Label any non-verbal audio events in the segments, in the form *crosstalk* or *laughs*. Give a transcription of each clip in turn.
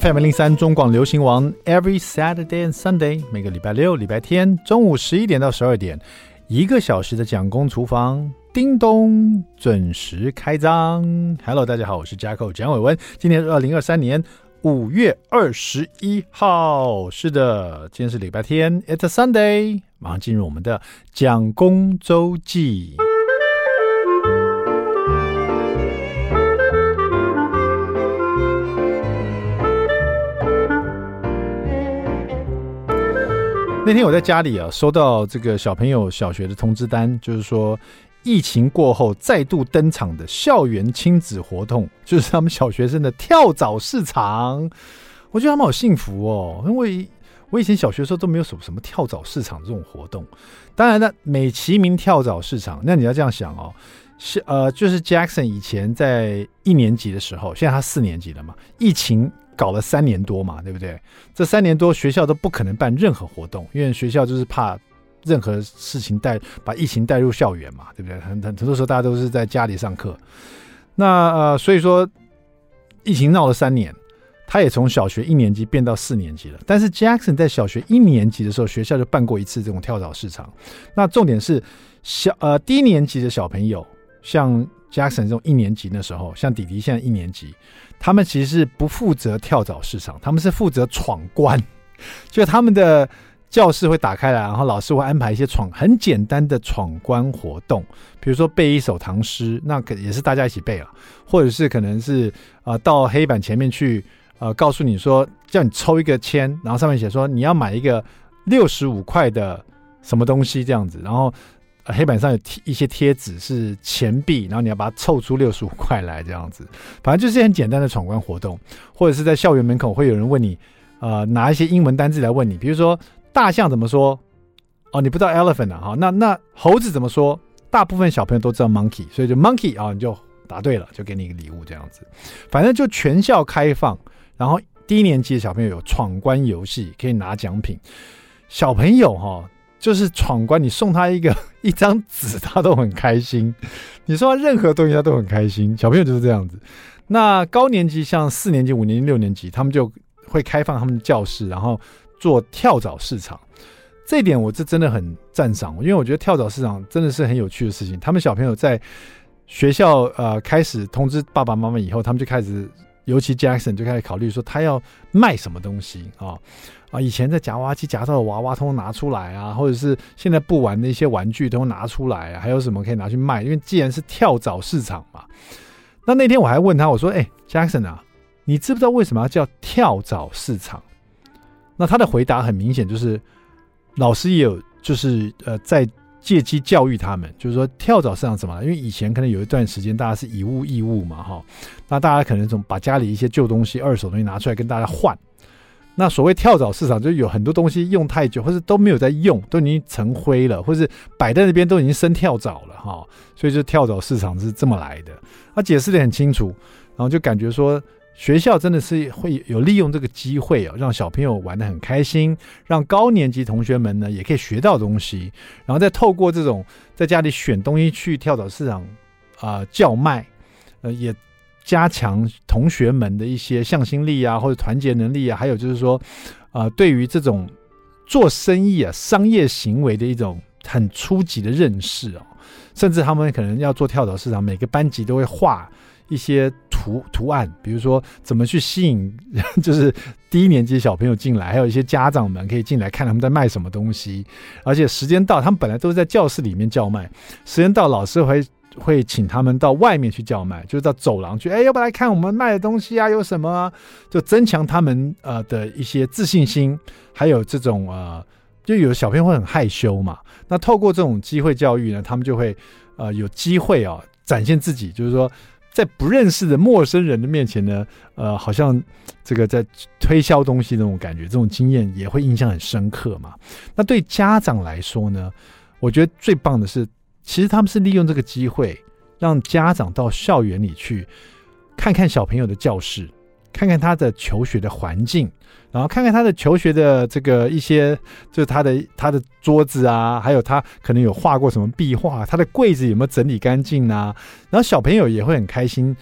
FM 零三中广流行王，Every Saturday and Sunday，每个礼拜六、礼拜天中午十一点到十二点，一个小时的蒋公厨房，叮咚，准时开张。Hello，大家好，我是 jack 蒋伟文，今天是二零二三年五月二十一号，是的，今天是礼拜天，It's a Sunday，马上进入我们的蒋公周记。那天我在家里啊，收到这个小朋友小学的通知单，就是说疫情过后再度登场的校园亲子活动，就是他们小学生的跳蚤市场。我觉得他们好幸福哦，因为我以前小学时候都没有什么什么跳蚤市场这种活动。当然呢，美其名跳蚤市场，那你要这样想哦，是呃，就是 Jackson 以前在一年级的时候，现在他四年级了嘛，疫情。搞了三年多嘛，对不对？这三年多学校都不可能办任何活动，因为学校就是怕任何事情带把疫情带入校园嘛，对不对？很很很多时候大家都是在家里上课。那呃，所以说疫情闹了三年，他也从小学一年级变到四年级了。但是 Jackson 在小学一年级的时候，学校就办过一次这种跳蚤市场。那重点是小呃低年级的小朋友，像 Jackson 这种一年级的时候，像弟弟现在一年级。他们其实是不负责跳蚤市场，他们是负责闯关。就他们的教室会打开来，然后老师会安排一些闯很简单的闯关活动，比如说背一首唐诗，那可也是大家一起背了，或者是可能是呃到黑板前面去呃告诉你说，叫你抽一个签，然后上面写说你要买一个六十五块的什么东西这样子，然后。黑板上有贴一些贴纸是钱币，然后你要把它凑出六十五块来，这样子，反正就是很简单的闯关活动，或者是在校园门口会有人问你，呃，拿一些英文单字来问你，比如说大象怎么说？哦，你不知道 elephant 啊？哈，那那猴子怎么说？大部分小朋友都知道 monkey，所以就 monkey 啊，你就答对了，就给你一个礼物这样子。反正就全校开放，然后低年级的小朋友有闯关游戏可以拿奖品，小朋友哈。就是闯关，你送他一个 *laughs* 一张纸，他都很开心。你送他任何东西，他都很开心。小朋友就是这样子。那高年级像四年级、五年级、六年级，他们就会开放他们的教室，然后做跳蚤市场。这点我是真的很赞赏，因为我觉得跳蚤市场真的是很有趣的事情。他们小朋友在学校呃开始通知爸爸妈妈以后，他们就开始，尤其 Jackson 就开始考虑说他要卖什么东西啊。啊，以前在夹娃娃机夹到的娃娃，通通拿出来啊，或者是现在不玩的一些玩具，都拿出来啊，还有什么可以拿去卖？因为既然是跳蚤市场嘛，那那天我还问他，我说：“哎，Jackson 啊，你知不知道为什么要叫跳蚤市场？”那他的回答很明显，就是老师也有，就是呃，在借机教育他们，就是说跳蚤市场什么？因为以前可能有一段时间大家是以物易物嘛，哈，那大家可能从把家里一些旧东西、二手东西拿出来跟大家换。那所谓跳蚤市场，就有很多东西用太久，或是都没有在用，都已经成灰了，或是摆在那边都已经生跳蚤了哈，所以就跳蚤市场是这么来的。他解释得很清楚，然后就感觉说学校真的是会有利用这个机会啊，让小朋友玩得很开心，让高年级同学们呢也可以学到东西，然后再透过这种在家里选东西去跳蚤市场啊、叫卖，呃也。加强同学们的一些向心力啊，或者团结能力啊，还有就是说，呃，对于这种做生意啊、商业行为的一种很初级的认识哦，甚至他们可能要做跳蚤市场，每个班级都会画一些图图案，比如说怎么去吸引，*laughs* 就是低年级小朋友进来，还有一些家长们可以进来看他们在卖什么东西，而且时间到，他们本来都是在教室里面叫卖，时间到，老师会。会请他们到外面去叫卖，就是到走廊去，哎，要不来看我们卖的东西啊？有什么啊？就增强他们呃的一些自信心，还有这种呃，就有小朋友会很害羞嘛。那透过这种机会教育呢，他们就会呃有机会啊展现自己，就是说在不认识的陌生人的面前呢，呃，好像这个在推销东西那种感觉，这种经验也会印象很深刻嘛。那对家长来说呢，我觉得最棒的是。其实他们是利用这个机会，让家长到校园里去，看看小朋友的教室，看看他的求学的环境，然后看看他的求学的这个一些，就是他的他的桌子啊，还有他可能有画过什么壁画，他的柜子有没有整理干净啊？然后小朋友也会很开心，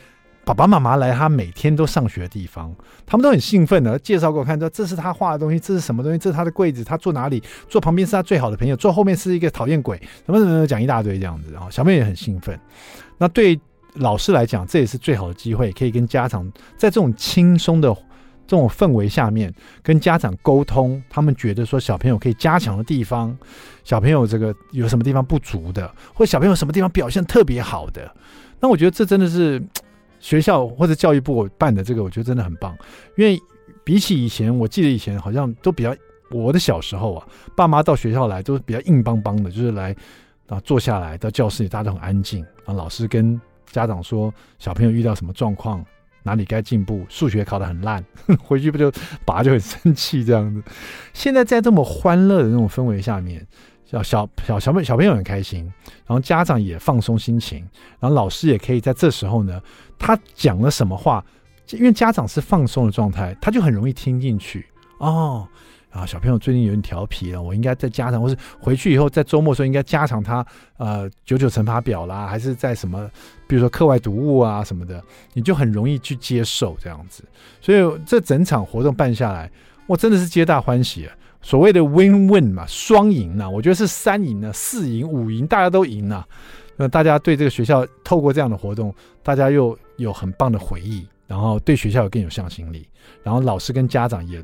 爸爸妈妈来他每天都上学的地方，他们都很兴奋的介绍给我看，说这是他画的东西，这是什么东西？这是他的柜子，他坐哪里？坐旁边是他最好的朋友，坐后面是一个讨厌鬼，什么什么讲一大堆这样子，然后小朋友也很兴奋。那对老师来讲，这也是最好的机会，可以跟家长在这种轻松的这种氛围下面跟家长沟通，他们觉得说小朋友可以加强的地方，小朋友这个有什么地方不足的，或者小朋友什么地方表现特别好的，那我觉得这真的是。学校或者教育部办的这个，我觉得真的很棒，因为比起以前，我记得以前好像都比较，我的小时候啊，爸妈到学校来都是比较硬邦邦的，就是来啊坐下来到教室里，大家都很安静啊，老师跟家长说小朋友遇到什么状况，哪里该进步，数学考得很烂，*laughs* 回去不就爸就很生气这样子。现在在这么欢乐的那种氛围下面。小小小小朋小朋友很开心，然后家长也放松心情，然后老师也可以在这时候呢，他讲了什么话，因为家长是放松的状态，他就很容易听进去哦。啊，小朋友最近有点调皮了，我应该在加强，或是回去以后在周末的时候应该加强他呃九九乘法表啦，还是在什么，比如说课外读物啊什么的，你就很容易去接受这样子。所以这整场活动办下来，我真的是皆大欢喜。所谓的 win-win 嘛，双赢呐，我觉得是三赢呢，四赢、五赢，大家都赢呐。那大家对这个学校透过这样的活动，大家又有很棒的回忆，然后对学校有更有向心力，然后老师跟家长也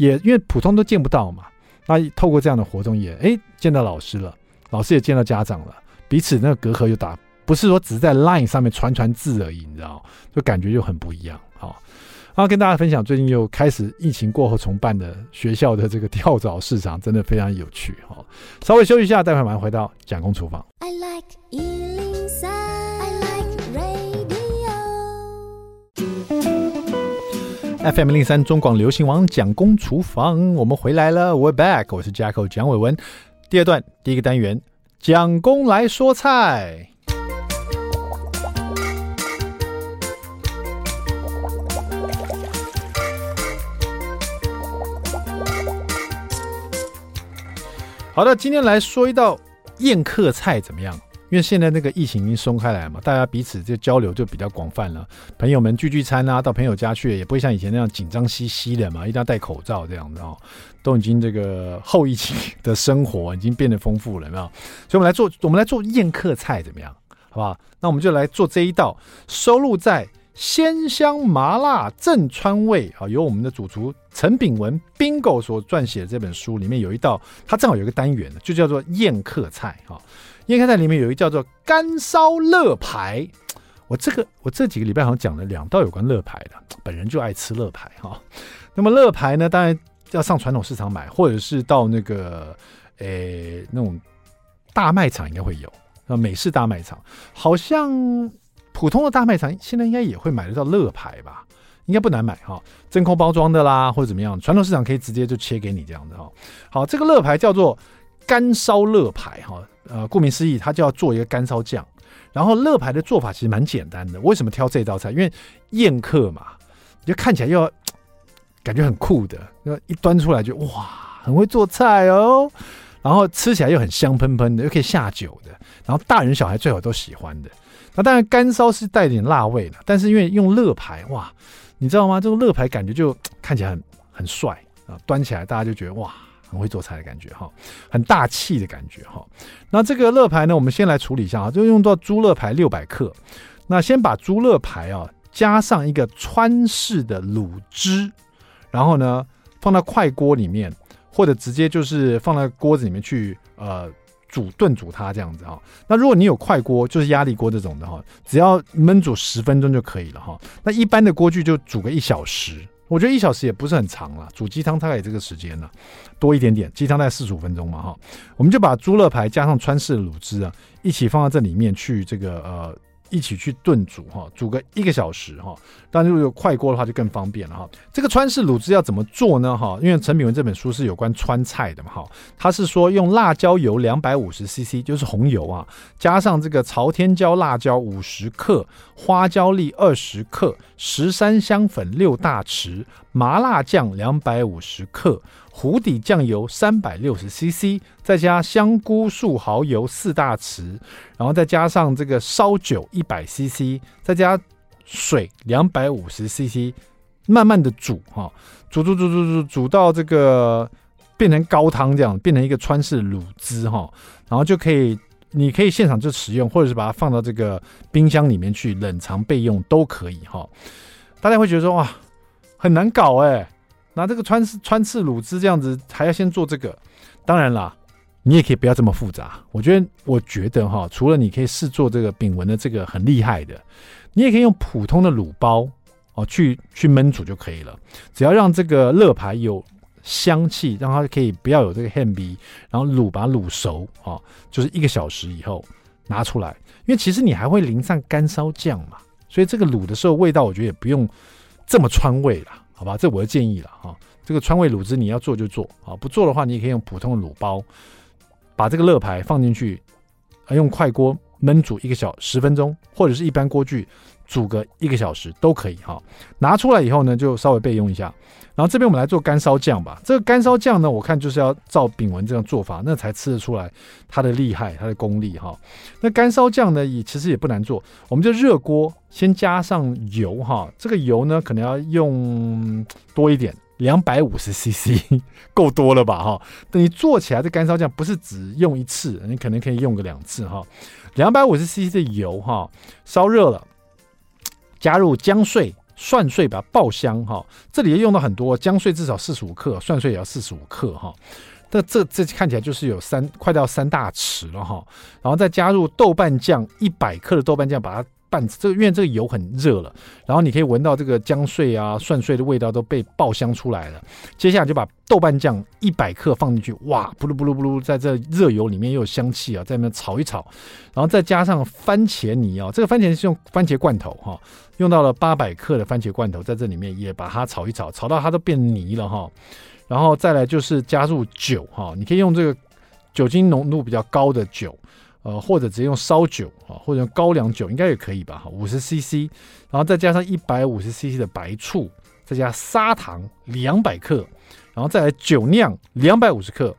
也因为普通都见不到嘛，那透过这样的活动也哎见到老师了，老师也见到家长了，彼此那个隔阂又打，不是说只是在 Line 上面传传字而已，你知道，就感觉就很不一样，好。然后跟大家分享，最近又开始疫情过后重办的学校的这个跳蚤市场，真的非常有趣好。稍微休息一下，待会儿马上回到蒋公厨房。I like FM 零三中广流行王蒋公厨房，我们回来了，We're back，我是 Jacko 蒋伟文。第二段第一个单元，蒋公来说菜。好的，今天来说一道宴客菜怎么样？因为现在那个疫情已经松开来嘛，大家彼此就交流就比较广泛了。朋友们聚聚餐啊，到朋友家去，也不会像以前那样紧张兮兮的嘛，一定要戴口罩这样子哦。都已经这个后疫情的生活已经变得丰富了，没有？所以，我们来做，我们来做宴客菜怎么样？好不好？那我们就来做这一道，收录在。鲜香麻辣正川味啊，由我们的主厨陈炳文 Bingo 所撰写的这本书里面有一道，它正好有一个单元就叫做宴客菜哈。宴客菜里面有一叫做干烧乐排，我这个我这几个礼拜好像讲了两道有关乐排的，本人就爱吃乐排哈。那么乐排呢，当然要上传统市场买，或者是到那个诶那种大卖场应该会有，那美式大卖场好像。普通的大卖场现在应该也会买得到乐牌吧？应该不难买哈，真空包装的啦，或者怎么样？传统市场可以直接就切给你这样的哈。好，这个乐牌叫做干烧乐牌哈。呃，顾名思义，它就要做一个干烧酱。然后乐牌的做法其实蛮简单的。为什么挑这道菜？因为宴客嘛，就看起来又要感觉很酷的，那一端出来就哇，很会做菜哦。然后吃起来又很香喷喷的，又可以下酒的。然后大人小孩最好都喜欢的。那当然，干烧是带点辣味的，但是因为用肋排，哇，你知道吗？这个肋排感觉就看起来很很帅啊，端起来大家就觉得哇，很会做菜的感觉哈，很大气的感觉哈。那这个肋排呢，我们先来处理一下啊，就用到猪肋排六百克。那先把猪肋排啊加上一个川式的卤汁，然后呢放到快锅里面，或者直接就是放到锅子里面去呃。煮炖煮它这样子哈，那如果你有快锅，就是压力锅这种的哈，只要焖煮十分钟就可以了哈。那一般的锅具就煮个一小时，我觉得一小时也不是很长了。煮鸡汤大概这个时间呢，多一点点，鸡汤大概四十五分钟嘛哈。我们就把猪肋排加上川式卤汁啊，一起放到这里面去，这个呃。一起去炖煮哈，煮个一个小时哈。但，如果有快锅的话，就更方便了哈。这个川式卤汁要怎么做呢？哈，因为陈炳文这本书是有关川菜的嘛哈。他是说用辣椒油两百五十 CC，就是红油啊，加上这个朝天椒辣椒五十克，花椒粒二十克，十三香粉六大匙，麻辣酱两百五十克。湖底酱油三百六十 CC，再加香菇素蚝油四大匙，然后再加上这个烧酒一百 CC，再加水两百五十 CC，慢慢的煮哈，煮煮煮煮煮煮到这个变成高汤这样，变成一个川式卤汁哈，然后就可以，你可以现场就使用，或者是把它放到这个冰箱里面去冷藏备用都可以哈。大家会觉得说哇，很难搞哎，拿这个川式川刺卤汁这样子，还要先做这个，当然啦。你也可以不要这么复杂，我觉得，我觉得哈，除了你可以试做这个炳文的这个很厉害的，你也可以用普通的卤包哦，去去焖煮就可以了。只要让这个肋排有香气，让它可以不要有这个汗鼻，然后卤把它卤熟哦，就是一个小时以后拿出来。因为其实你还会淋上干烧酱嘛，所以这个卤的时候味道我觉得也不用这么川味了，好吧？这我的建议了哈。这个川味卤汁你要做就做啊，不做的话你也可以用普通的卤包。把这个乐牌放进去，用快锅焖煮一个小十分钟，或者是一般锅具煮个一个小时都可以哈。拿出来以后呢，就稍微备用一下。然后这边我们来做干烧酱吧。这个干烧酱呢，我看就是要照炳文这样做法，那才吃得出来它的厉害，它的功力哈。那干烧酱呢，也其实也不难做，我们就热锅先加上油哈。这个油呢，可能要用多一点。两百五十 CC *laughs* 够多了吧？哈，等你做起来，这干烧酱不是只用一次，你可能可以用个两次哈。两百五十 CC 的油哈，烧热了，加入姜碎、蒜碎，把它爆香哈。这里用到很多姜碎，至少四十五克，蒜碎也要四十五克哈。那这这看起来就是有三快到三大匙了哈。然后再加入豆瓣酱一百克的豆瓣酱，把它。半这个，因为这个油很热了，然后你可以闻到这个姜碎啊、蒜碎的味道都被爆香出来了。接下来就把豆瓣酱一百克放进去，哇，噗噜噗噜噗噜，在这热油里面又有香气啊，在那边炒一炒，然后再加上番茄泥啊，这个番茄是用番茄罐头哈，用到了八百克的番茄罐头在这里面也把它炒一炒，炒到它都变泥了哈。然后再来就是加入酒哈，你可以用这个酒精浓度比较高的酒。呃，或者直接用烧酒啊，或者用高粱酒应该也可以吧？哈，五十 CC，然后再加上一百五十 CC 的白醋，再加砂糖两百克，然后再来酒酿两百五十克，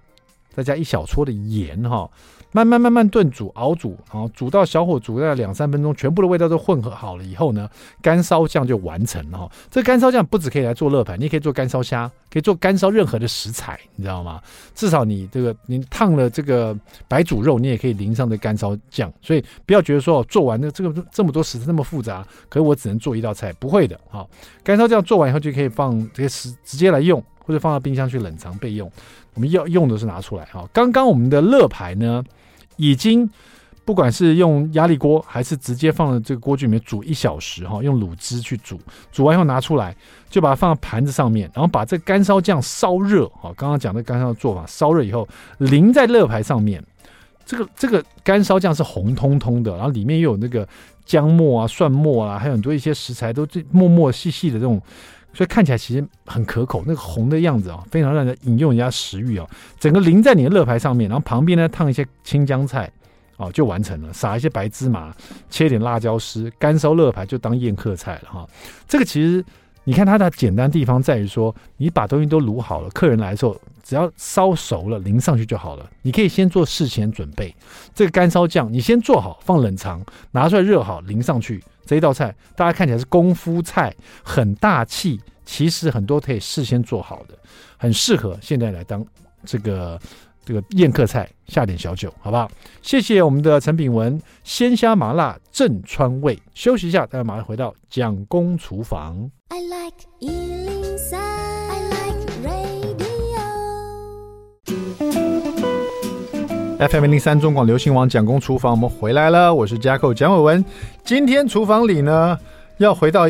再加一小撮的盐哈。慢慢慢慢炖煮熬煮，然后煮到小火煮大概两三分钟，全部的味道都混合好了以后呢，干烧酱就完成了哈。这干烧酱不止可以来做热盘，你可以做干烧虾，可以做干烧任何的食材，你知道吗？至少你这个你烫了这个白煮肉，你也可以淋上这干烧酱。所以不要觉得说做完的这个这么多食材那么复杂，可是我只能做一道菜，不会的哈。干烧酱做完以后就可以放这些食直接来用，或者放到冰箱去冷藏备用。我们要用的是拿出来哈。刚刚我们的肋排呢，已经不管是用压力锅还是直接放在这个锅具里面煮一小时哈，用卤汁去煮，煮完以后拿出来就把它放到盘子上面，然后把这干烧酱烧热哈，刚刚讲的干烧的做法，烧热以后淋在肋排上面，这个这个干烧酱是红彤彤的，然后里面又有那个姜末啊、蒜末啊，还有很多一些食材都这默默细细的这种，所以看起来其实很可口，那个红的样子啊，非常让人引诱人家食欲啊。整个淋在你的肋排上面，然后旁边呢烫一些青江菜。哦，就完成了，撒一些白芝麻，切点辣椒丝，干烧肋排就当宴客菜了哈。这个其实你看它的简单地方在于说，你把东西都卤好了，客人来的时候只要烧熟了淋上去就好了。你可以先做事前准备，这个干烧酱你先做好放冷藏，拿出来热好淋上去。这一道菜大家看起来是功夫菜，很大气，其实很多可以事先做好的，很适合现在来当这个。这个宴客菜，下点小酒，好不好？谢谢我们的陈炳文，鲜虾麻辣正川味。休息一下，大家马上回到蒋公厨房。I like 103, FM 零零三中广流行网蒋公厨房，我们回来了，我是 Jacko 蒋伟文。今天厨房里呢，要回到。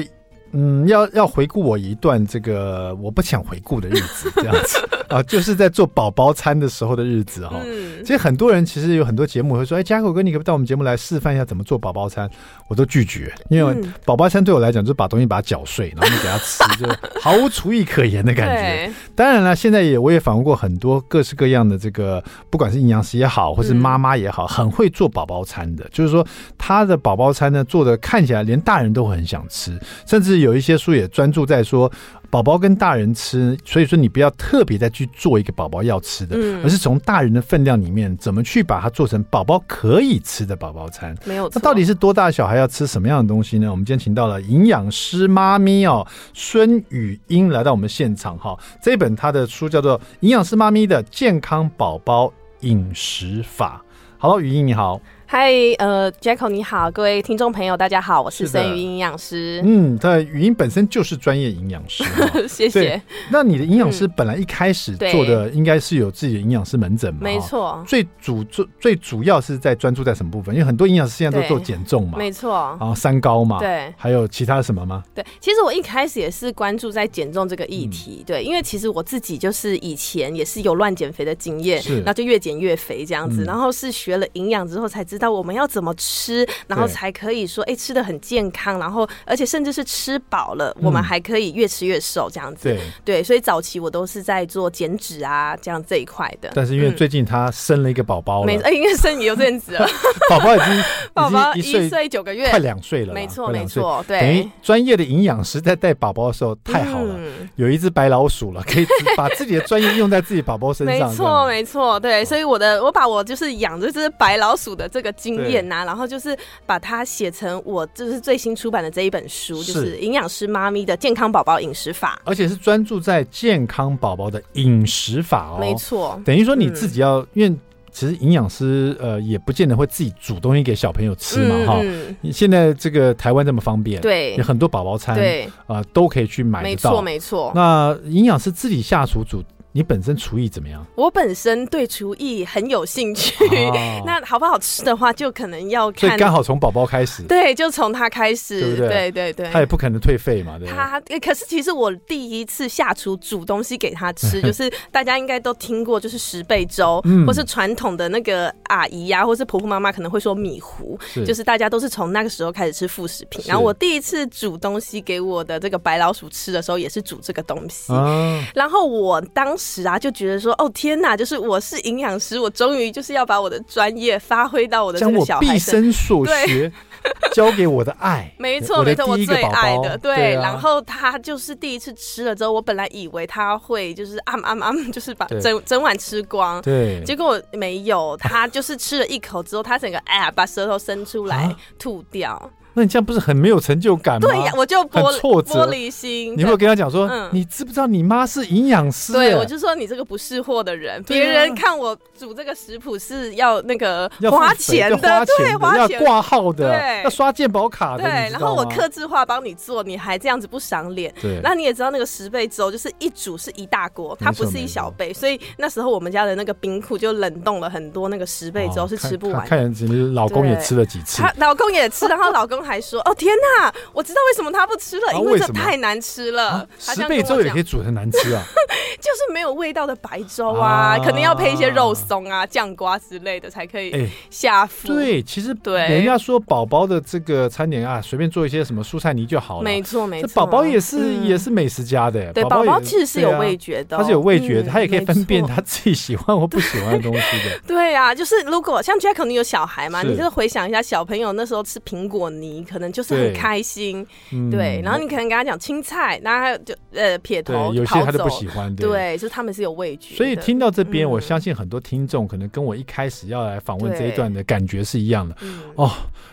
嗯，要要回顾我一段这个我不想回顾的日子，这样子 *laughs* 啊，就是在做宝宝餐的时候的日子哈。嗯、其实很多人其实有很多节目会说，哎，Jacko 哥，你可不可以到我们节目来示范一下怎么做宝宝餐？我都拒绝，因为宝宝餐对我来讲就是把东西把它搅碎，然后你给他吃，就毫无厨艺可言的感觉。对当然了，现在也我也访问过很多各式各样的这个，不管是营养师也好，或是妈妈也好，很会做宝宝餐的，就是说他的宝宝餐呢做的看起来连大人都会很想吃，甚至。有一些书也专注在说宝宝跟大人吃，所以说你不要特别再去做一个宝宝要吃的，嗯而是从大人的分量里面怎么去把它做成宝宝可以吃的宝宝餐。没有错。那到底是多大小孩要吃什么样的东西呢？我们今天请到了营养师妈咪哦，孙雨英来到我们现场哈。这一本她的书叫做《营养师妈咪的健康宝宝饮食法》。好，雨英你好。嗨，呃，Jacko 你好，各位听众朋友，大家好，我是森语营养师。嗯，他语音本身就是专业营养师，*laughs* 谢谢。那你的营养师本来一开始做的应该是有自己的营养师门诊嘛？没错。最主最最主要是在专注在什么部分？因为很多营养师现在都做减重嘛，没错。然后三高嘛，对，还有其他什么吗？对，其实我一开始也是关注在减重这个议题，嗯、对，因为其实我自己就是以前也是有乱减肥的经验，是，然后就越减越肥这样子，嗯、然后是学了营养之后才知道我们要怎么。吃，然后才可以说，哎，吃的很健康，然后而且甚至是吃饱了，我们还可以越吃越瘦这样子。对对，所以早期我都是在做减脂啊，这样这一块的。但是因为最近他生了一个宝宝了，没，哎，应该生也有阵子了，*laughs* 宝宝已经 *laughs* 宝宝一岁九个月，快两岁了，没错没错，对。等于专业的营养师在带宝宝的时候太好了，有一只白老鼠了，*laughs* 可以把自己的专业用在自己宝宝身上。没错没错，对，所以我的我把我就是养这只白老鼠的这个经验呐。然后就是把它写成我就是最新出版的这一本书，就是营养师妈咪的健康宝宝饮食法，而且是专注在健康宝宝的饮食法哦。没错，等于说你自己要，因为其实营养师呃也不见得会自己煮东西给小朋友吃嘛哈。你现在这个台湾这么方便，对，有很多宝宝餐，对啊都可以去买得到，没错没错。那营养师自己下厨煮。你本身厨艺怎么样？我本身对厨艺很有兴趣，哦、*laughs* 那好不好吃的话，就可能要看。所以刚好从宝宝开始，对，就从他开始，对不对？对对对，他也不可能退费嘛，对对？他可是其实我第一次下厨煮东西给他吃，*laughs* 就是大家应该都听过，就是十倍粥，嗯、或是传统的那个阿姨呀、啊，或是婆婆妈妈可能会说米糊，是就是大家都是从那个时候开始吃副食品。然后我第一次煮东西给我的这个白老鼠吃的时候，也是煮这个东西。啊、然后我当时啊就觉得。说哦天哪，就是我是营养师，我终于就是要把我的专业发挥到我的这个小孩将我毕生所学 *laughs* 交给我的爱，没错没错，我最爱的对。对啊、然后他就是第一次吃了之后，我本来以为他会就是啊啊啊，就是把整整碗吃光，对，结果没有，他就是吃了一口之后，他整个哎呀把舌头伸出来吐掉。啊那你这样不是很没有成就感吗？对呀，我就玻挫折玻璃心。你会跟他讲说，嗯、你知不知道你妈是营养师？对，我就说你这个不识货的人，别、啊、人看我煮这个食谱是要那个花钱的，花钱的对，花钱要挂号的，对，要刷健保卡的。对，然后我克制化帮你做，你还这样子不赏脸。对，那你也知道那个十倍粥就是一煮是一大锅，它不是一小杯，所以那时候我们家的那个冰库就冷冻了很多那个十倍粥，是吃不完。看样子老公也吃了几次，他老公也吃，然后老公还说：“哦天。”哪我知道为什么他不吃了，啊、因为这太难吃了。啊、十倍粥也可以煮的难吃啊，*laughs* 就是没有味道的白粥啊，啊可能要配一些肉松啊、酱瓜之类的才可以下腹。欸、对，其实对，人家说宝宝的这个餐点啊，随便做一些什么蔬菜泥就好了。没错没错，宝宝也是、嗯、也是美食家的。对，宝宝其实是有味觉的、哦，他是有味觉的，他、嗯、也可以分辨他自己喜欢或不喜欢的东西的。对，*laughs* 对啊，就是如果像 Jack 你有小孩嘛，你就是回想一下小朋友那时候吃苹果泥，可能就是很开心。嗯、对，然后你可能跟他讲青菜，然后他就呃撇头，有些他就不喜欢。对，对就是他们是有味觉。所以听到这边，嗯、我相信很多听众可能跟我一开始要来访问这一段的感觉是一样的。哦，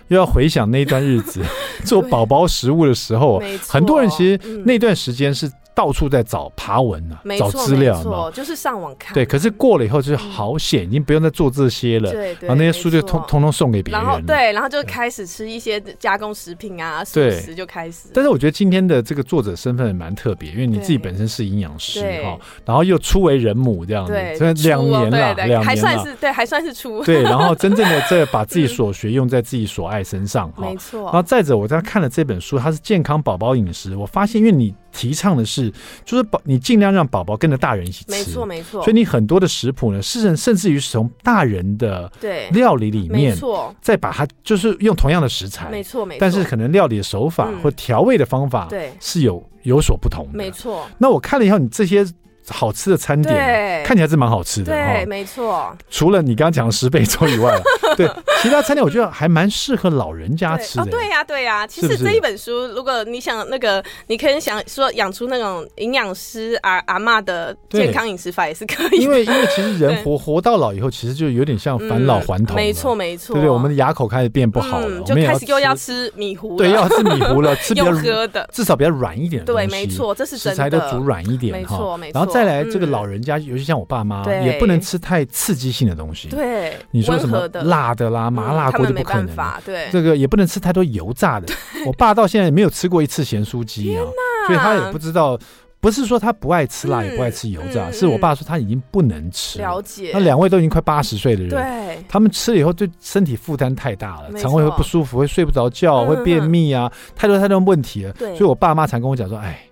又要回想那一段日子 *laughs* 做宝宝食物的时候，很多人其实那段时间是。到处在找爬文啊，找资料嘛，就是上网看。对，可是过了以后就是好险，已经不用再做这些了。对对，然后那些书就通通通送给别人。然后对，然后就开始吃一些加工食品啊，素食就开始。但是我觉得今天的这个作者身份也蛮特别，因为你自己本身是营养师哈，然后又初为人母这样子，所以两年了，两年了，还算是对，还算是初。对，然后真正的在 *laughs* 把自己所学用在自己所爱身上哈，没错。然后再者，我在看了这本书，它是健康宝宝饮食，我发现因为你。提倡的是，就是宝，你尽量让宝宝跟着大人一起吃，没错没错。所以你很多的食谱呢，是甚至于是从大人的对料理里面，没错，再把它就是用同样的食材，没错没错。但是可能料理的手法或调味的方法，对，是有有所不同的，没错。那我看了以后，你这些好吃的餐点，对，看起来是蛮好吃的，对，没错。除了你刚刚讲的十倍粥以外，*laughs* 对，其他餐点我觉得还蛮适合老人家吃的。哦，对呀，对呀。其实这一本书，如果你想那个，你可以想说养出那种营养师阿阿嬷的健康饮食法也是可以。因为因为其实人活活到老以后，其实就有点像返老还童。没错没错，对不对？我们的牙口开始变不好了，就开始又要吃米糊。对，要吃米糊了，吃比较 *laughs* 喝的，至少比较软一点。对，没错，这是真的。食材都煮软一点，没错没错。然后再来这个老人家，尤其像我爸妈，也不能吃太刺激性的东西。对，你说什么辣的啦、麻辣锅就不可能。对，这个也不能吃太多油炸的。*laughs* 我爸到现在也没有吃过一次咸酥鸡啊，所以他也不知道。不是说他不爱吃辣，也不爱吃油炸，是我爸说他已经不能吃。了解。那两位都已经快八十岁的人，对，他们吃了以后对身体负担太大了，肠胃会不舒服，会睡不着觉，会便秘啊，太多太多问题了。对，所以我爸妈常跟我讲说，哎。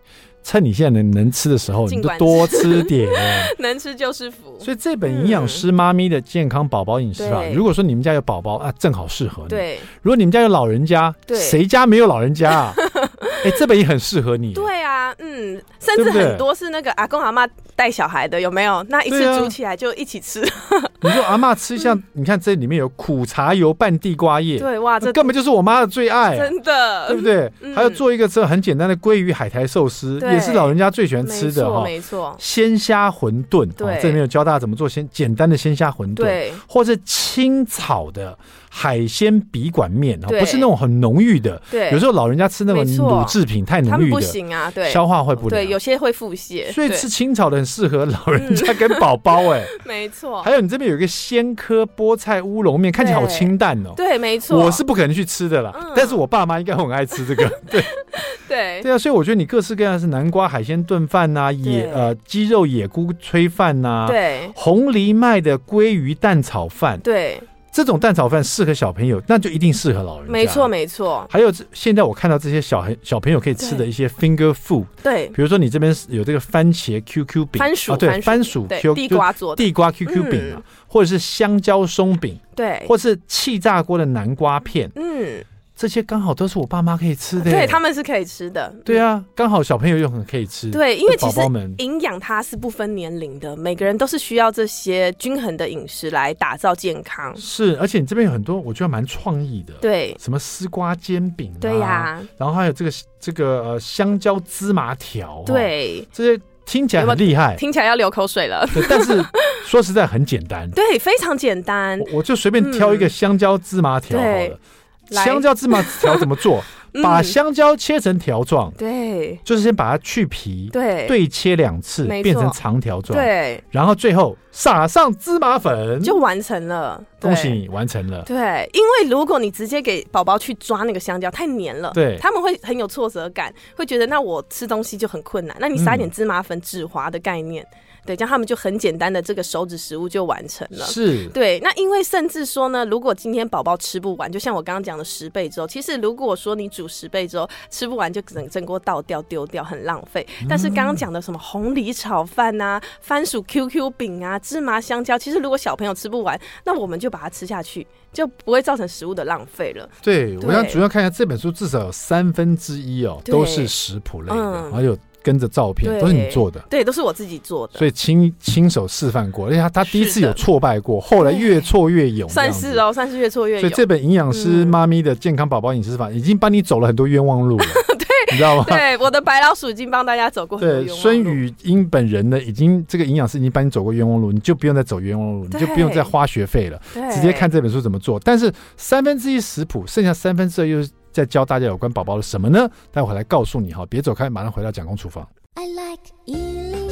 趁你现在能能吃的时候，你就多吃点，*laughs* 能吃就是福。所以这本营养师妈咪的健康宝宝饮食啊，如果说你们家有宝宝啊，正好适合你。对，如果你们家有老人家，谁家没有老人家啊？哎，这本也很适合你。对啊，嗯，甚至很多是那个阿公阿妈带小孩的，有没有？那一次煮起来就一起吃。你说阿妈吃像，*laughs* 你看这里面有苦茶油拌地瓜叶，对哇，这根本就是我妈的最爱，真的，对不对？还有做一个这很简单的鲑鱼海苔寿司。也是老人家最喜欢吃的哈，没错，鲜虾馄饨，对，这里面有教大家怎么做鲜简单的鲜虾馄饨，对，或者清炒的海鲜笔管面，不是那种很浓郁的，对，有时候老人家吃那种乳制品太浓郁的不行啊，对，消化会不良，对，有些会腹泻，所以吃清炒的很适合老人家跟宝宝，哎，*laughs* 没错。还有你这边有一个鲜科菠菜乌龙面，看起来好清淡哦，对，没错，我是不可能去吃的啦，但是我爸妈应该很爱吃这个，*laughs* 对，对，对啊，所以我觉得你各式各样是南瓜海鲜炖饭呐，野呃鸡肉野菇炊饭呐，对，红藜麦的鲑鱼蛋炒饭，对，这种蛋炒饭适合小朋友，那就一定适合老人。没错没错。还有现在我看到这些小孩小朋友可以吃的一些 finger food，对，比如说你这边有这个番茄 QQ 饼，番薯对番薯 Q 地瓜做地瓜 QQ 饼，或者是香蕉松饼，对，或是气炸锅的南瓜片，嗯。这些刚好都是我爸妈可以吃的，对，他们是可以吃的。对啊，刚好小朋友又很可以吃。对，因为其实营养它是不分年龄的，每个人都是需要这些均衡的饮食来打造健康。是，而且你这边有很多我觉得蛮创意的。对，什么丝瓜煎饼，对呀，然后还有这个这个呃香蕉芝麻条，对，这些听起来很厉害，听起来要流口水了。对，但是 *laughs* 说实在很简单，对，非常简单。我就随便挑一个香蕉芝麻条好了。香蕉芝麻条怎么做？*laughs* 把香蕉切成条状，对，就是先把它去皮，对，对切两次，变成长条状，对，然后最后撒上芝麻粉，就完成了。恭喜你完成了。对，因为如果你直接给宝宝去抓那个香蕉，太黏了，对，他们会很有挫折感，会觉得那我吃东西就很困难。那你撒一点芝麻粉，止滑的概念。对，这样他们就很简单的这个手指食物就完成了。是，对。那因为甚至说呢，如果今天宝宝吃不完，就像我刚刚讲的十倍粥，其实如果说你煮十倍粥吃不完，就整整锅倒掉丢掉，很浪费。但是刚刚讲的什么红梨炒饭啊、番薯 QQ 饼啊、芝麻香蕉，其实如果小朋友吃不完，那我们就把它吃下去，就不会造成食物的浪费了。对，对我想主要看一下这本书，至少有三分之一哦都是食谱类的，嗯、还有。跟着照片都是你做的，对，都是我自己做的，所以亲亲手示范过，而且他他第一次有挫败过，后来越挫越勇，算是哦，算是越挫越勇。所以这本营养师妈咪的健康宝宝饮食法已经帮你走了很多冤枉路了，*laughs* 对，你知道吗？对，我的白老鼠已经帮大家走过很多冤枉路。孙宇英本人呢，已经这个营养师已经帮你走过冤枉路，你就不用再走冤枉路，你就不用再花学费了，直接看这本书怎么做。但是三分之一食谱，剩下三分之二又是在教大家有关宝宝的什么呢？待会来告诉你哈，别走开，马上回到蒋公厨房。I like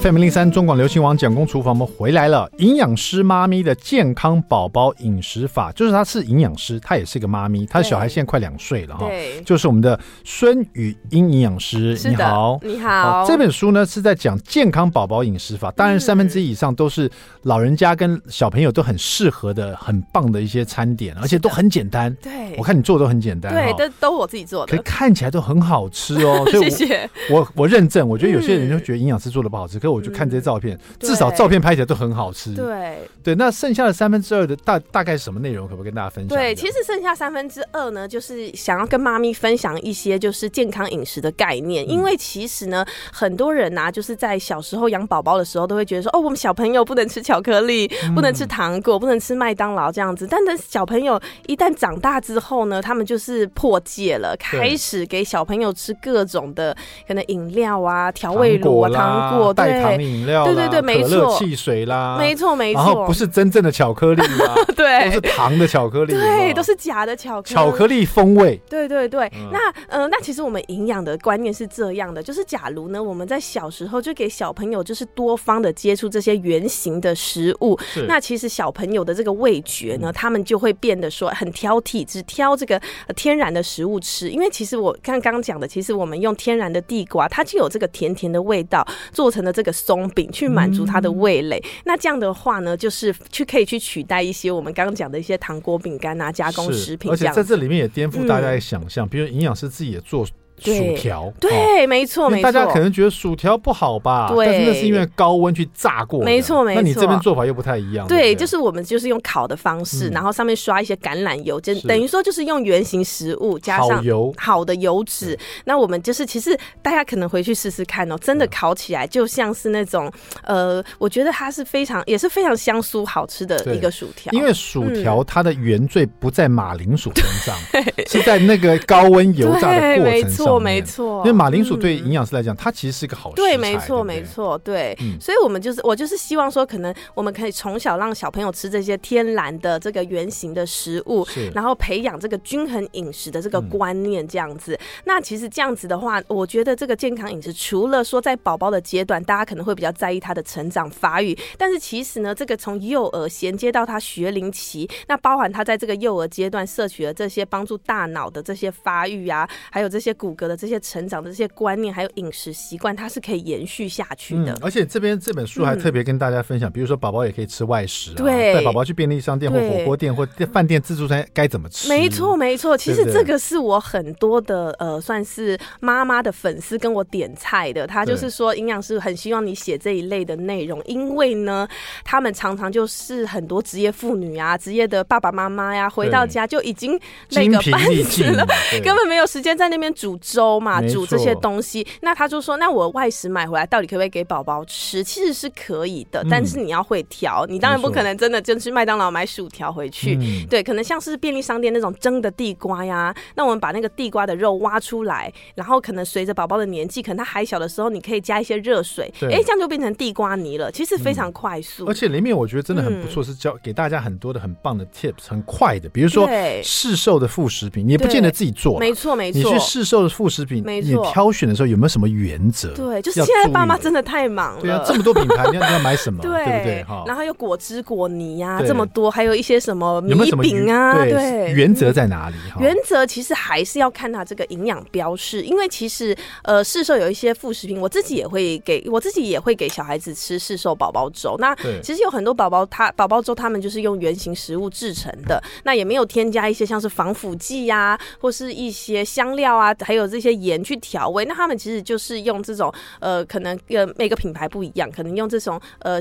FM 零三中广流行网蒋公厨房，我们回来了。营养师妈咪的健康宝宝饮食法，就是她是营养师，她也是个妈咪，她的小孩现在快两岁了哈。对，就是我们的孙语英营养师，你好，你好。这本书呢是在讲健康宝宝饮食法，当然三分之一以上都是老人家跟小朋友都很适合的、很棒的一些餐点，而且都很简单。对，我看你做的都很简单，对，都都我自己做的，可是看起来都很好吃哦。*laughs* 谢谢。我我认证，我觉得有些人就觉得营养师做的不好吃。可我就看这些照片，至少照片拍起来都很好吃。对对，那剩下的三分之二的大大概是什么内容？可不可以跟大家分享？对，其实剩下三分之二呢，就是想要跟妈咪分享一些就是健康饮食的概念，因为其实呢，很多人呐，就是在小时候养宝宝的时候，都会觉得说，哦，我们小朋友不能吃巧克力，不能吃糖果，不能吃麦当劳这样子。但等小朋友一旦长大之后呢，他们就是破戒了，开始给小朋友吃各种的可能饮料啊、调味乳啊、糖果、代糖饮料，对对对，没错，汽水啦，没错没错，然后不是真正的巧克力啦，*laughs* 对，都是糖的巧克力，对，都是假的巧克力，巧克力风味，对对对。那呃，那其实我们营养的观念是这样的，就是假如呢，我们在小时候就给小朋友就是多方的接触这些圆形的食物，那其实小朋友的这个味觉呢，他们就会变得说很挑剔，只挑这个天然的食物吃。因为其实我刚刚讲的，其实我们用天然的地瓜，它就有这个甜甜的味道，做成了这个松饼，去满足它的味蕾。那这样的话呢，就是去可以去取代一些我们刚刚讲的一些糖果、饼干啊、加工食品。而且在这里面也颠覆大家的想象，比如营养师自己也做。薯条对，对，没错，没错。大家可能觉得薯条不好吧？对，但是那是因为高温去炸过。没错，没错。那你这边做法又不太一样。对，对，就是我们就是用烤的方式，嗯、然后上面刷一些橄榄油，就等于说就是用原形食物加上油好的油脂。那我们就是其实大家可能回去试试看哦，真的烤起来就像是那种呃，我觉得它是非常也是非常香酥好吃的一个薯条。因为薯条它的原罪不在马铃薯身上，*laughs* 嗯、是在那个高温油炸的过程上。没错，因为马铃薯对营养师来讲，它其实是一个好。对，没错，没错，对。所以，我们就是我就是希望说，可能我们可以从小让小朋友吃这些天然的这个原型的食物，然后培养这个均衡饮食的这个观念，这样子。那其实这样子的话，我觉得这个健康饮食，除了说在宝宝的阶段，大家可能会比较在意他的成长发育，但是其实呢，这个从幼儿衔接到他学龄期，那包含他在这个幼儿阶段摄取的这些帮助大脑的这些发育啊，还有这些骨骼的这些成长的这些观念，还有饮食习惯，它是可以延续下去的。嗯、而且这边这本书还特别跟大家分享，嗯、比如说宝宝也可以吃外食、啊，对，带宝宝去便利商店或火锅店或饭店自助餐该怎么吃？没错，没错。其实这个是我很多的呃，算是妈妈的粉丝跟我点菜的，他就是说营养师很希望你写这一类的内容，因为呢，他们常常就是很多职业妇女啊，职业的爸爸妈妈呀，回到家就已经累个半死了，根本没有时间在那边煮粥嘛。煮这些东西，那他就说，那我外食买回来到底可不可以给宝宝吃？其实是可以的，但是你要会调。你当然不可能真的就去麦当劳买薯条回去。对，可能像是便利商店那种蒸的地瓜呀，那我们把那个地瓜的肉挖出来，然后可能随着宝宝的年纪，可能他还小的时候，你可以加一些热水，哎，这样就变成地瓜泥了。其实非常快速，而且里面我觉得真的很不错，是教给大家很多的很棒的 tips，很快的。比如说市售的副食品，你也不见得自己做，没错没错，你去市售的副食品。你挑选的时候有没有什么原则？对，就是现在爸妈真的太忙了。对啊，这么多品牌，你要你要买什么？对不对？哈。然后还有果汁、果泥呀，这么多，还有一些什么米饼啊？对，原则在哪里？原则其实还是要看它这个营养标示，因为其实呃，市售有一些副食品，我自己也会给我自己也会给小孩子吃市售宝宝粥。那其实有很多宝宝他宝宝粥，他们就是用原型食物制成的，那也没有添加一些像是防腐剂呀，或是一些香料啊，还有有这些盐。去调味，那他们其实就是用这种呃，可能跟每个品牌不一样，可能用这种呃。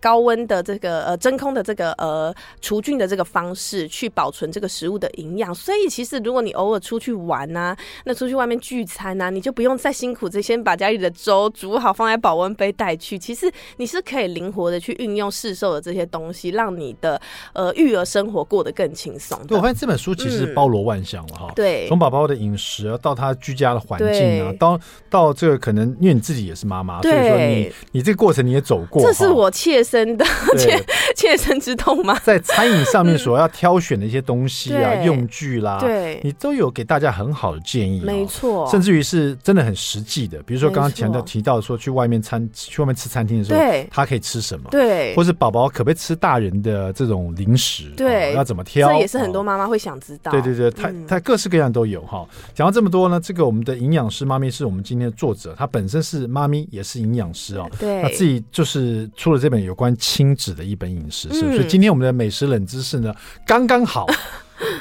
高温的这个呃真空的这个呃除菌的这个方式去保存这个食物的营养，所以其实如果你偶尔出去玩呐、那出去外面聚餐呐、你就不用再辛苦，这先把家里的粥煮好放在保温杯带去。其实你是可以灵活的去运用市售的这些东西，让你的呃育儿生活过得更轻松。对，我发现这本书其实包罗万象了哈。对，从宝宝的饮食到他居家的环境啊，到到这个可能因为你自己也是妈妈，所以说你你这个过程你也走过，这是我切身的。切切身之痛吗？在餐饮上面所要挑选的一些东西啊、用具啦，对，你都有给大家很好的建议，没错，甚至于是真的很实际的。比如说刚刚强调提到说，去外面餐去外面吃餐厅的时候，对，他可以吃什么？对，或是宝宝可不可以吃大人的这种零食？对，要怎么挑？这也是很多妈妈会想知道。对对对，他他各式各样都有哈。讲到这么多呢，这个我们的营养师妈咪是我们今天的作者，她本身是妈咪，也是营养师哦。对，她自己就是出了这本有关亲子的一本饮食，是不是？所以今天我们的美食冷知识呢，刚刚好。*laughs*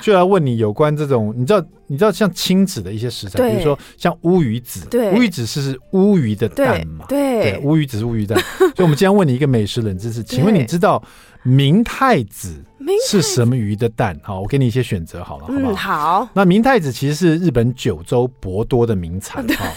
就要问你有关这种，你知道，你知道像亲子的一些食材，比如说像乌鱼子，对，乌鱼子是是乌鱼的蛋嘛？对，对，乌鱼子是乌鱼蛋。所以，我们今天问你一个美食冷知识，请问你知道明太子？是什么鱼的蛋？好，我给你一些选择好了，好不好？嗯，好。那明太子其实是日本九州博多的名产哈，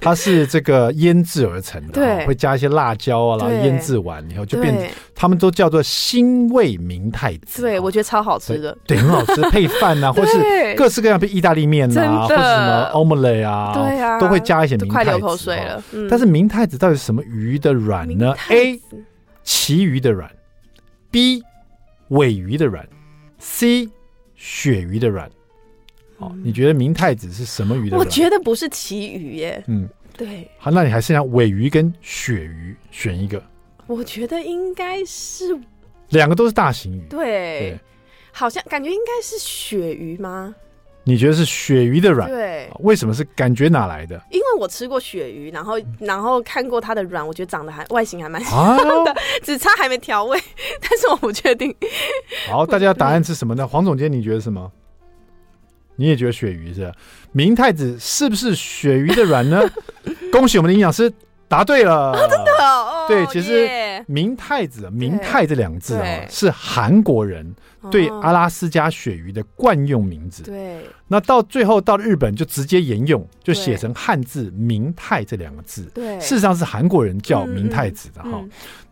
它是这个腌制而成的，对，会加一些辣椒啊，然后腌制完以后就变，他们都叫做辛味明太子。对，我觉得超好吃的，对，很好吃，*laughs* 配饭啊，或是各式各样的意大利面啊，或是什么 omelette 啊，对啊，都会加一些明太子。快流口水了。但是明太子到底是什么鱼的卵呢？A. 旗鱼的卵，B. 尾鱼的卵，C 鳕鱼的卵。哦，你觉得明太子是什么鱼的卵？我觉得不是旗鱼耶。嗯，对。好，那你还剩下尾鱼跟鳕鱼，选一个。我觉得应该是两个都是大型鱼。对，对好像感觉应该是鳕鱼吗？你觉得是鳕鱼的软？对，为什么是感觉哪来的？因为我吃过鳕鱼，然后然后看过它的软，我觉得长得还外形还蛮像的，啊、只差还没调味，*laughs* 但是我不确定。好，大家答案是什么呢？黄总监，你觉得什么？你也觉得鳕鱼是？明太子是不是鳕鱼的软呢？*laughs* 恭喜我们的营养师答对了，啊、真的哦。对，其实明太子“明太”这两个字啊，是韩国人。对阿拉斯加鳕鱼的惯用名字，对，那到最后到日本就直接沿用，就写成汉字“明太”这两个字。对，事实上是韩国人叫明太子的哈。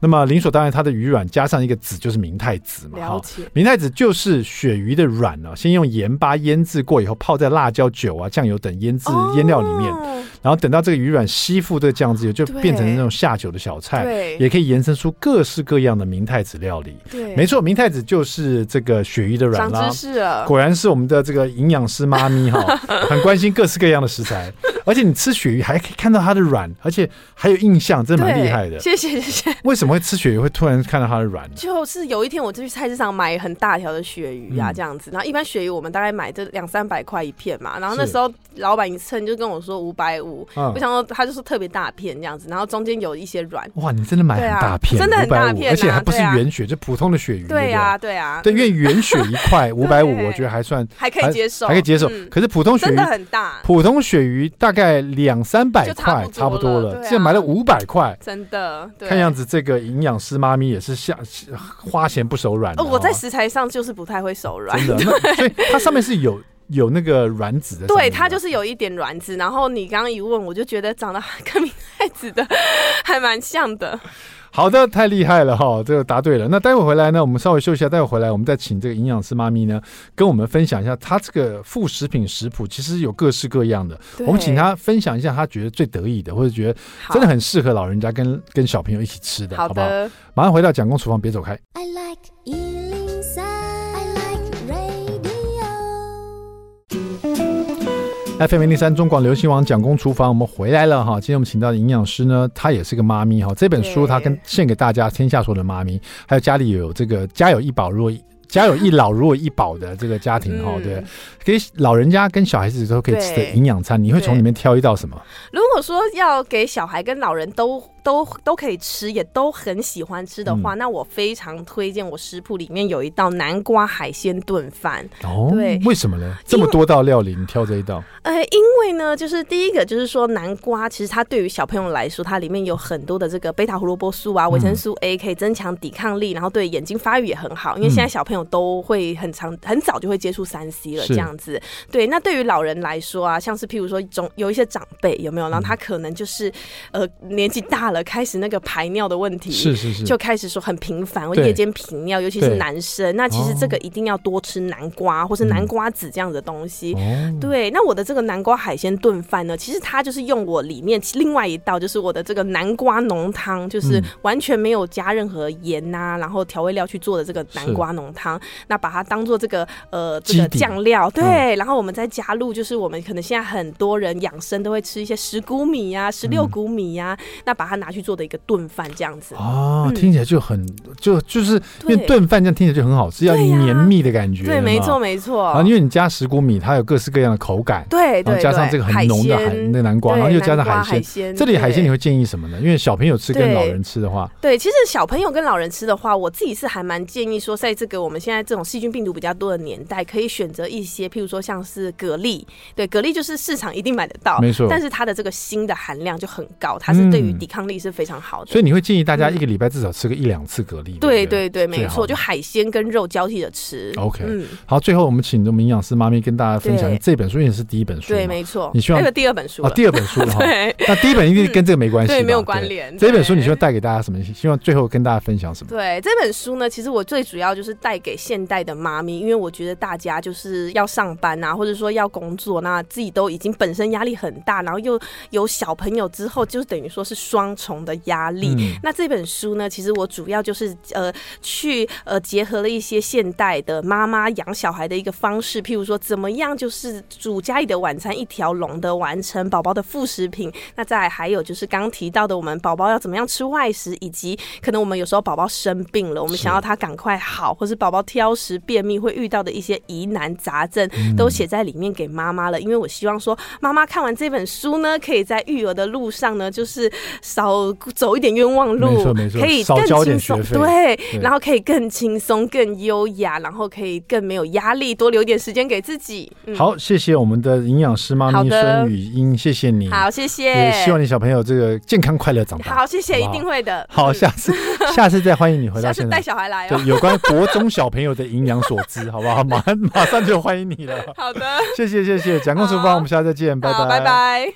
那么理所当然，它的鱼卵加上一个子就是明太子嘛。好，明太子就是鳕鱼的软呢，先用盐巴腌制过以后，泡在辣椒、酒啊、酱油等腌制腌料里面，然后等到这个鱼卵吸附这个酱汁，就变成那种下酒的小菜。对，也可以延伸出各式各样的明太子料理。对，没错，明太子就是这。个鳕鱼的软啦，果然是我们的这个营养师妈咪哈，*laughs* 很关心各式各样的食材，而且你吃鳕鱼还可以看到它的软，而且还有印象，真的蛮厉害的。谢谢谢谢。为什么会吃鳕鱼会突然看到它的卵？就是有一天我就去菜市场买很大条的鳕鱼啊，这样子。然后一般鳕鱼我们大概买这两三百块一片嘛，然后那时候老板一称就跟我说五百五，我想说他就是特别大片这样子，然后中间有一些软。哇，你真的买很大片，真的很大片，而且还不是原鳕，就普通的鳕鱼。对呀对呀，对，因为。原鳕一块 *laughs* 五百五，我觉得还算还可以接受，还可以接受。可是普通鳕鱼真的很大，普通鳕鱼大概两三百块，差不多了。现在买了五百块，真的。看样子这个营养师妈咪也是下花钱不手软。我在食材上就是不太会手软，真的。*laughs* 所以它上面是有有那个卵子的，对，它就是有一点卵子。然后你刚刚一问，我就觉得长得跟明太子的还蛮像的。好的，太厉害了哈！这个答对了。那待会回来呢，我们稍微休息一下。待会回来，我们再请这个营养师妈咪呢，跟我们分享一下她这个副食品食谱，其实有各式各样的。我们请她分享一下她觉得最得意的，或者觉得真的很适合老人家跟跟小朋友一起吃的，好，好不好？马上回到蒋公厨房，别走开。I like FM 零零三中广流行网蒋公厨房，我们回来了哈。今天我们请到的营养师呢，她也是个妈咪哈。这本书她跟献给大家，天下所有的妈咪，还有家里有这个家有一宝若家有一老如有一宝的这个家庭哈，对，给老人家跟小孩子都可以吃的营养餐，你会从里面挑一道什么？如果说要给小孩跟老人都都都可以吃，也都很喜欢吃的话，那我非常推荐我食谱里面有一道南瓜海鲜炖饭。哦，对，为什么呢？这么多道料理，你挑这一道？呃，因为呢，就是第一个就是说南瓜，其实它对于小朋友来说，它里面有很多的这个贝塔胡萝卜素啊，维生素 A 可以增强抵抗力，然后对眼睛发育也很好。因为现在小朋友都会很长很早就会接触三 C 了，这样子。对，那对于老人来说啊，像是譬如说中有一些长辈有没有？然后他可能就是呃年纪大了，开始那个排尿的问题，是是是，就开始说很频繁，我夜间频尿，尤其是男生。那其实这个一定要多吃南瓜、哦、或是南瓜子这样的东西。嗯、对，那我的这个南瓜海鲜炖饭呢，其实它就是用我里面另外一道，就是我的这个南瓜浓汤，就是完全没有加任何盐呐、啊，然后调味料去做的这个南瓜浓汤。那把它当做这个呃这个酱料，底对，然后我们再加入，就是我们可能现在很多人养生都会吃一些十谷米呀、啊、十六谷米呀、啊，嗯、那把它拿去做的一个炖饭这样子。哦，嗯、听起来就很就就是因为炖饭这样听起来就很好吃，要绵密的感觉。对，没错没错。啊，因为你加石谷米，它有各式各样的口感。对对。加上这个很浓的海那个南瓜，然后又加上海鲜。这里海鲜你会建议什么呢？因为小朋友吃跟老人吃的话，对，其实小朋友跟老人吃的话，我自己是还蛮建议说，在这个我们现在这种细菌病毒比较多的年代，可以选择一些，譬如说像是蛤蜊。对，蛤蜊就是市场一定买得到，没错。但是它的这个锌的含量就很高，它是对于抵抗力是非常好的。所以你会建议大家一个礼拜至少吃个一两次蛤蜊。对对对，没错，就海鲜跟肉交替着吃。OK，好，最后我们请我们营养师妈咪跟大家分享这本书，也是第一本书。对，没错。你希望这个第二本书啊，第二本书了哈。*laughs* 对，那第一本一定跟这个没关系，对，没有关联。这本书你希望带给大家什么？希望最后跟大家分享什么？对，这本书呢，其实我最主要就是带给现代的妈咪，因为我觉得大家就是要上班啊，或者说要工作，那自己都已经本身压力很大，然后又有小朋友之后，就等于说是双重的压力。嗯、那这本书呢，其实我主要就是呃去呃结合了一些现代的妈妈养小孩的一个方式，譬如说怎么样就是煮家里的晚餐一条龙的完成宝宝的副食品。那再还有就是刚刚提到的，我们宝宝要怎么样吃外食，以及可能我们有时候宝宝生病了，我们想要他赶快好，或是宝宝挑食、便秘会遇到的一些疑难杂症，都写在里面给妈妈了。因为我希望说，妈妈看完这本书呢，可以在育儿的路上呢，就是少走一点冤枉路，没错没错，可以更轻松，对，对，然后可以更轻松、更优雅，然后可以更没有压力，多留点时间给自己。嗯、好，谢谢我们的营养师妈咪孙语音，谢谢你，好，谢谢，也希望你小朋友这个健康快乐长大。好，谢谢，好好一定会的。好，下次 *laughs* 下次再欢迎你回到现场，带小孩来、哦，对，有关国中小朋友的营养所知，好不好？马 *laughs* 马上就欢迎你了。好的，谢谢谢谢，蒋公厨房，我们下次再见，拜拜，拜拜。